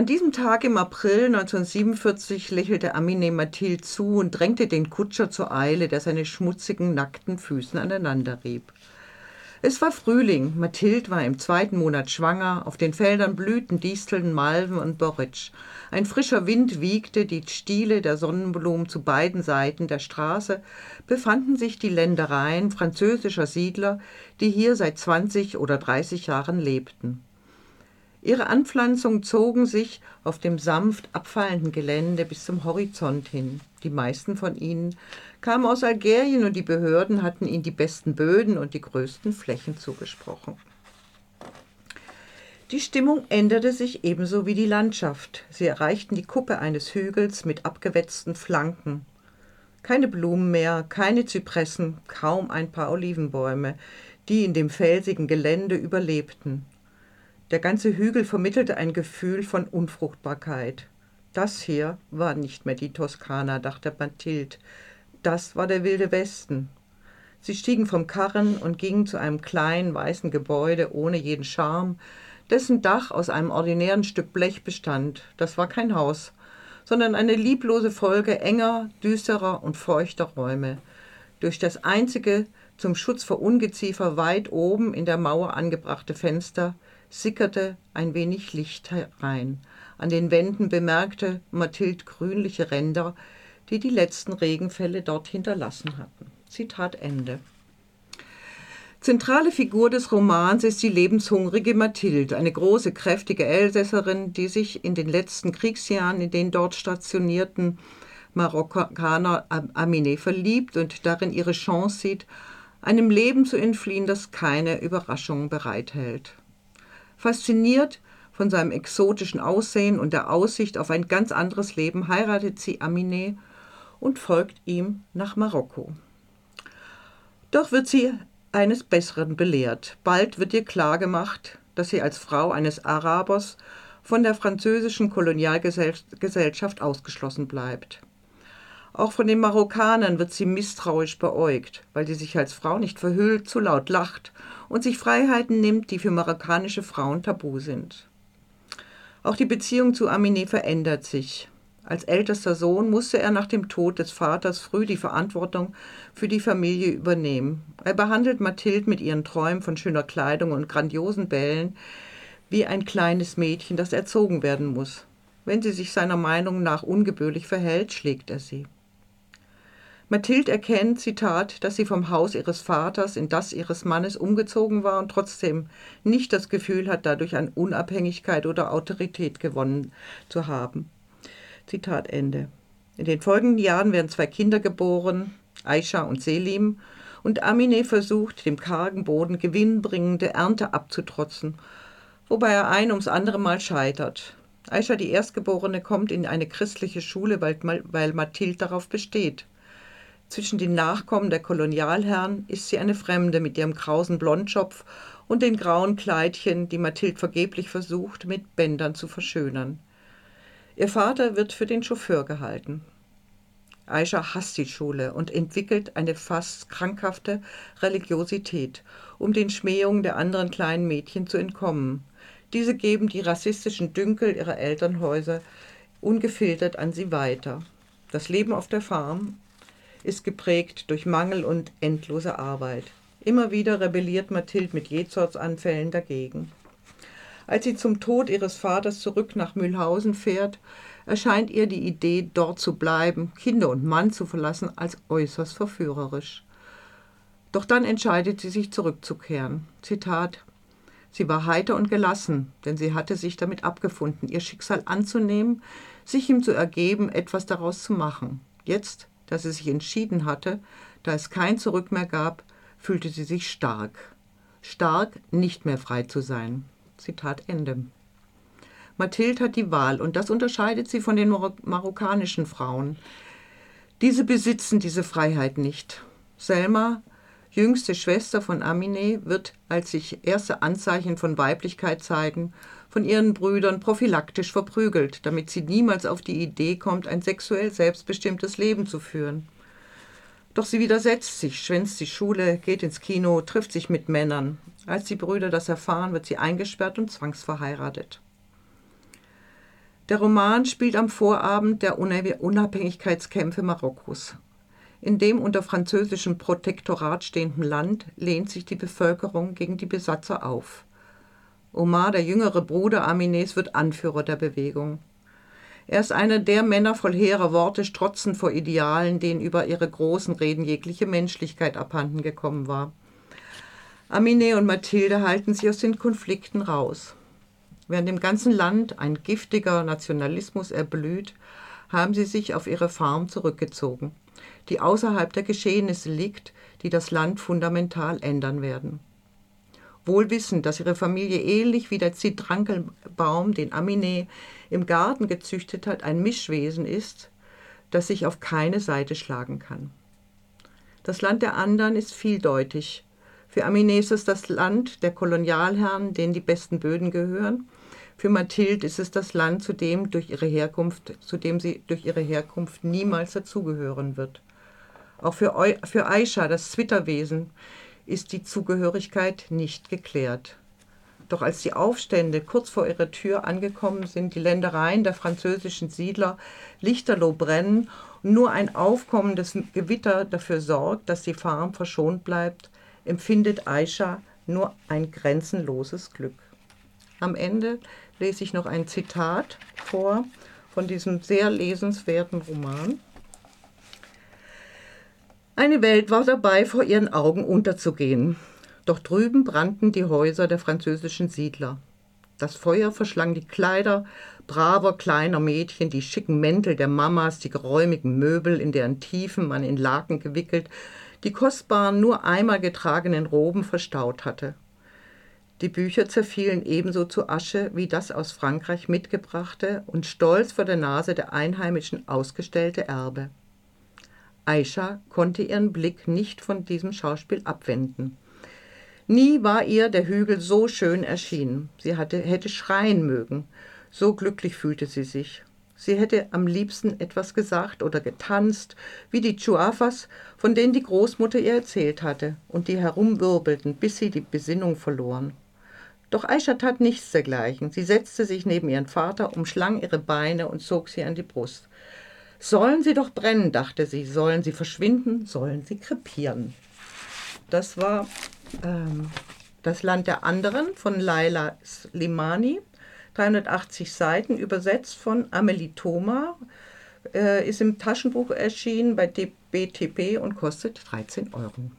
An diesem Tag im April 1947 lächelte Amine Mathilde zu und drängte den Kutscher zur Eile, der seine schmutzigen, nackten Füßen aneinander rieb. Es war Frühling, Mathilde war im zweiten Monat schwanger, auf den Feldern blühten Disteln, Malven und Borretsch. Ein frischer Wind wiegte die Stiele der Sonnenblumen zu beiden Seiten der Straße, befanden sich die Ländereien französischer Siedler, die hier seit 20 oder 30 Jahren lebten. Ihre Anpflanzungen zogen sich auf dem sanft abfallenden Gelände bis zum Horizont hin. Die meisten von ihnen kamen aus Algerien und die Behörden hatten ihnen die besten Böden und die größten Flächen zugesprochen. Die Stimmung änderte sich ebenso wie die Landschaft. Sie erreichten die Kuppe eines Hügels mit abgewetzten Flanken. Keine Blumen mehr, keine Zypressen, kaum ein paar Olivenbäume, die in dem felsigen Gelände überlebten. Der ganze Hügel vermittelte ein Gefühl von Unfruchtbarkeit. Das hier war nicht mehr die Toskana, dachte Mathilde. Das war der wilde Westen. Sie stiegen vom Karren und gingen zu einem kleinen weißen Gebäude ohne jeden Charme, dessen Dach aus einem ordinären Stück Blech bestand. Das war kein Haus, sondern eine lieblose Folge enger, düsterer und feuchter Räume. Durch das einzige zum Schutz vor Ungeziefer weit oben in der Mauer angebrachte Fenster sickerte ein wenig Licht herein. An den Wänden bemerkte Mathilde grünliche Ränder, die die letzten Regenfälle dort hinterlassen hatten. Zitat Ende. Zentrale Figur des Romans ist die lebenshungrige Mathilde, eine große, kräftige Elsässerin, die sich in den letzten Kriegsjahren in den dort stationierten Marokkaner Aminé verliebt und darin ihre Chance sieht, einem Leben zu entfliehen, das keine Überraschungen bereithält. Fasziniert von seinem exotischen Aussehen und der Aussicht auf ein ganz anderes Leben heiratet sie Aminé und folgt ihm nach Marokko. Doch wird sie eines Besseren belehrt. Bald wird ihr klargemacht, dass sie als Frau eines Arabers von der französischen Kolonialgesellschaft ausgeschlossen bleibt. Auch von den Marokkanern wird sie misstrauisch beäugt, weil sie sich als Frau nicht verhüllt, zu laut lacht und sich Freiheiten nimmt, die für marokkanische Frauen tabu sind. Auch die Beziehung zu Aminé verändert sich. Als ältester Sohn musste er nach dem Tod des Vaters früh die Verantwortung für die Familie übernehmen. Er behandelt Mathilde mit ihren Träumen von schöner Kleidung und grandiosen Bällen wie ein kleines Mädchen, das erzogen werden muss. Wenn sie sich seiner Meinung nach ungebührlich verhält, schlägt er sie. Mathilde erkennt, Zitat, dass sie vom Haus ihres Vaters in das ihres Mannes umgezogen war und trotzdem nicht das Gefühl hat, dadurch an Unabhängigkeit oder Autorität gewonnen zu haben. Zitat Ende. In den folgenden Jahren werden zwei Kinder geboren, Aisha und Selim, und Amine versucht, dem kargen Boden gewinnbringende Ernte abzutrotzen, wobei er ein ums andere Mal scheitert. Aisha, die Erstgeborene, kommt in eine christliche Schule, weil, weil Mathilde darauf besteht. Zwischen den Nachkommen der Kolonialherren ist sie eine Fremde mit ihrem krausen Blondschopf und den grauen Kleidchen, die Mathilde vergeblich versucht, mit Bändern zu verschönern. Ihr Vater wird für den Chauffeur gehalten. Aisha hasst die Schule und entwickelt eine fast krankhafte Religiosität, um den Schmähungen der anderen kleinen Mädchen zu entkommen. Diese geben die rassistischen Dünkel ihrer Elternhäuser ungefiltert an sie weiter. Das Leben auf der Farm ist geprägt durch Mangel und endlose Arbeit. Immer wieder rebelliert Mathilde mit Jezortsanfällen dagegen. Als sie zum Tod ihres Vaters zurück nach Mühlhausen fährt, erscheint ihr die Idee, dort zu bleiben, Kinder und Mann zu verlassen, als äußerst verführerisch. Doch dann entscheidet sie sich zurückzukehren. Zitat Sie war heiter und gelassen, denn sie hatte sich damit abgefunden, ihr Schicksal anzunehmen, sich ihm zu ergeben, etwas daraus zu machen. Jetzt dass sie sich entschieden hatte, da es kein Zurück mehr gab, fühlte sie sich stark. Stark, nicht mehr frei zu sein. Zitat Ende. Mathilde hat die Wahl und das unterscheidet sie von den marokkanischen Frauen. Diese besitzen diese Freiheit nicht. Selma, jüngste Schwester von Aminé, wird, als sich erste Anzeichen von Weiblichkeit zeigen, von ihren Brüdern prophylaktisch verprügelt, damit sie niemals auf die Idee kommt, ein sexuell selbstbestimmtes Leben zu führen. Doch sie widersetzt sich, schwänzt die Schule, geht ins Kino, trifft sich mit Männern. Als die Brüder das erfahren, wird sie eingesperrt und zwangsverheiratet. Der Roman spielt am Vorabend der Unabhängigkeitskämpfe Marokkos. In dem unter französischem Protektorat stehenden Land lehnt sich die Bevölkerung gegen die Besatzer auf. Omar, der jüngere Bruder Amines, wird Anführer der Bewegung. Er ist einer der Männer voll hehrer Worte, strotzend vor Idealen, denen über ihre großen Reden jegliche Menschlichkeit abhanden gekommen war. Amine und Mathilde halten sich aus den Konflikten raus. Während im ganzen Land ein giftiger Nationalismus erblüht, haben sie sich auf ihre Farm zurückgezogen, die außerhalb der Geschehnisse liegt, die das Land fundamental ändern werden. Wohl wissend, dass ihre Familie ähnlich wie der Zitrankelbaum, den Amine im Garten gezüchtet hat, ein Mischwesen ist, das sich auf keine Seite schlagen kann. Das Land der anderen ist vieldeutig, für Amine ist es das Land der Kolonialherren, denen die besten Böden gehören. Für Mathilde ist es das Land, zu dem, durch ihre Herkunft, zu dem sie durch ihre Herkunft niemals dazugehören wird. Auch für, Eu für Aisha, das Zwitterwesen, ist die Zugehörigkeit nicht geklärt. Doch als die Aufstände kurz vor ihrer Tür angekommen sind, die Ländereien der französischen Siedler lichterloh brennen und nur ein aufkommendes Gewitter dafür sorgt, dass die Farm verschont bleibt, empfindet Aisha nur ein grenzenloses Glück. Am Ende lese ich noch ein Zitat vor von diesem sehr lesenswerten Roman. Eine Welt war dabei, vor ihren Augen unterzugehen. Doch drüben brannten die Häuser der französischen Siedler. Das Feuer verschlang die Kleider braver kleiner Mädchen, die schicken Mäntel der Mamas, die geräumigen Möbel, in deren Tiefen man in Laken gewickelt die kostbaren, nur einmal getragenen Roben verstaut hatte. Die Bücher zerfielen ebenso zu Asche wie das aus Frankreich mitgebrachte und stolz vor der Nase der Einheimischen ausgestellte Erbe. Aisha konnte ihren Blick nicht von diesem Schauspiel abwenden. Nie war ihr der Hügel so schön erschienen. Sie hatte, hätte schreien mögen. So glücklich fühlte sie sich. Sie hätte am liebsten etwas gesagt oder getanzt, wie die Chuafas, von denen die Großmutter ihr erzählt hatte und die herumwirbelten, bis sie die Besinnung verloren. Doch Aisha tat nichts dergleichen. Sie setzte sich neben ihren Vater, umschlang ihre Beine und zog sie an die Brust. Sollen sie doch brennen, dachte sie, sollen sie verschwinden, sollen sie krepieren. Das war ähm, das Land der anderen von Laila Slimani. 380 Seiten, übersetzt von Amelie Thoma, äh, ist im Taschenbuch erschienen bei BTP und kostet 13 Euro.